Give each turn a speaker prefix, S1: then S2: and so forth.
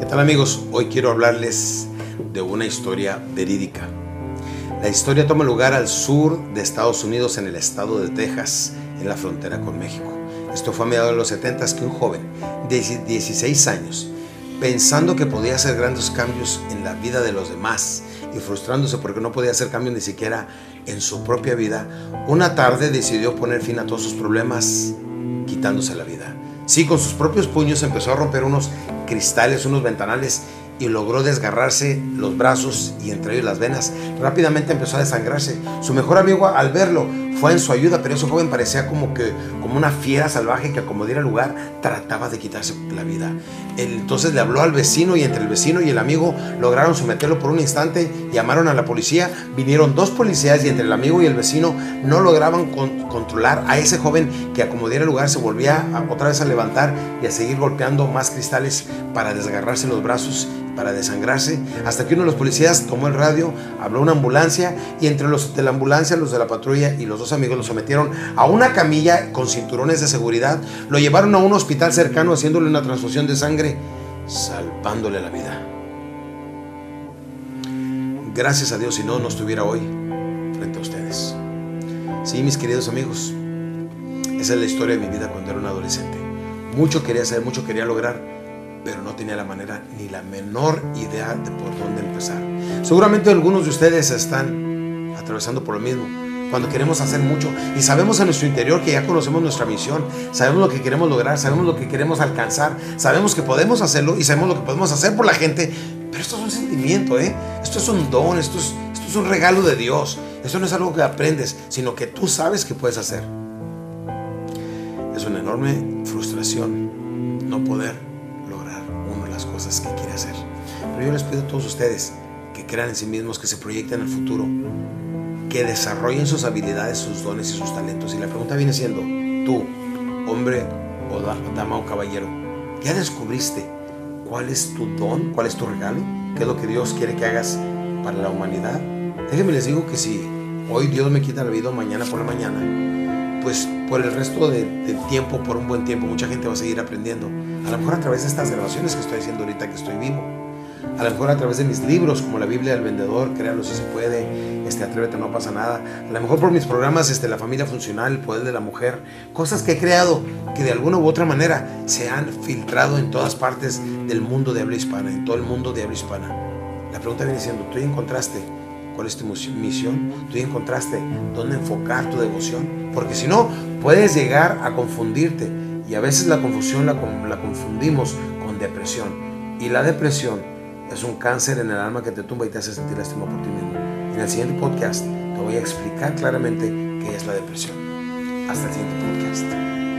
S1: ¿Qué tal amigos? Hoy quiero hablarles de una historia verídica. La historia toma lugar al sur de Estados Unidos, en el estado de Texas, en la frontera con México. Esto fue a mediados de los 70 que un joven de 16 años, pensando que podía hacer grandes cambios en la vida de los demás y frustrándose porque no podía hacer cambios ni siquiera en su propia vida, una tarde decidió poner fin a todos sus problemas quitándose la vida. Sí, con sus propios puños empezó a romper unos cristales, unos ventanales y logró desgarrarse los brazos y entre ellos las venas. Rápidamente empezó a desangrarse. Su mejor amigo al verlo fue en su ayuda, pero ese joven parecía como que como una fiera salvaje que como diera lugar trataba de quitarse la vida. entonces le habló al vecino y entre el vecino y el amigo lograron someterlo por un instante, llamaron a la policía, vinieron dos policías y entre el amigo y el vecino no lograban controlar a ese joven que a como lugar se volvía otra vez a levantar y a seguir golpeando más cristales para desgarrarse los brazos para desangrarse, hasta que uno de los policías tomó el radio, habló a una ambulancia y entre los de la ambulancia, los de la patrulla y los dos amigos lo sometieron a una camilla con cinturones de seguridad, lo llevaron a un hospital cercano haciéndole una transfusión de sangre, salvándole la vida. Gracias a Dios, si no, no estuviera hoy frente a ustedes. Sí, mis queridos amigos, esa es la historia de mi vida cuando era un adolescente. Mucho quería hacer, mucho quería lograr, pero no tenía la manera ni la menor idea de por dónde empezar. Seguramente algunos de ustedes están atravesando por lo mismo. Cuando queremos hacer mucho y sabemos en nuestro interior que ya conocemos nuestra misión, sabemos lo que queremos lograr, sabemos lo que queremos alcanzar, sabemos que podemos hacerlo y sabemos lo que podemos hacer por la gente, pero esto es un sentimiento, ¿eh? Esto es un don, esto es, esto es un regalo de Dios. Esto no es algo que aprendes, sino que tú sabes que puedes hacer. Es una enorme frustración no poder cosas que quiere hacer. Pero yo les pido a todos ustedes que crean en sí mismos, que se proyecten el futuro, que desarrollen sus habilidades, sus dones y sus talentos. Y la pregunta viene siendo, tú, hombre o dama o caballero, ¿ya descubriste cuál es tu don, cuál es tu regalo? ¿Qué es lo que Dios quiere que hagas para la humanidad? Déjenme les digo que si hoy Dios me quita la vida mañana por la mañana, pues por el resto del tiempo, por un buen tiempo, mucha gente va a seguir aprendiendo. A lo mejor a través de estas grabaciones que estoy haciendo ahorita que estoy vivo. A lo mejor a través de mis libros, como la Biblia del Vendedor, créalo si se puede, este, Atrévete, no pasa nada. A lo mejor por mis programas, este, La Familia Funcional, El Poder de la Mujer, cosas que he creado que de alguna u otra manera se han filtrado en todas partes del mundo de habla hispana, en todo el mundo de habla hispana. La pregunta viene siendo, ¿tú encontraste cuál es tu misión? ¿Tú encontraste dónde enfocar tu devoción? Porque si no, puedes llegar a confundirte y a veces la confusión la, la confundimos con depresión. Y la depresión es un cáncer en el alma que te tumba y te hace sentir lástima por ti mismo. En el siguiente podcast te voy a explicar claramente qué es la depresión. Hasta el siguiente podcast.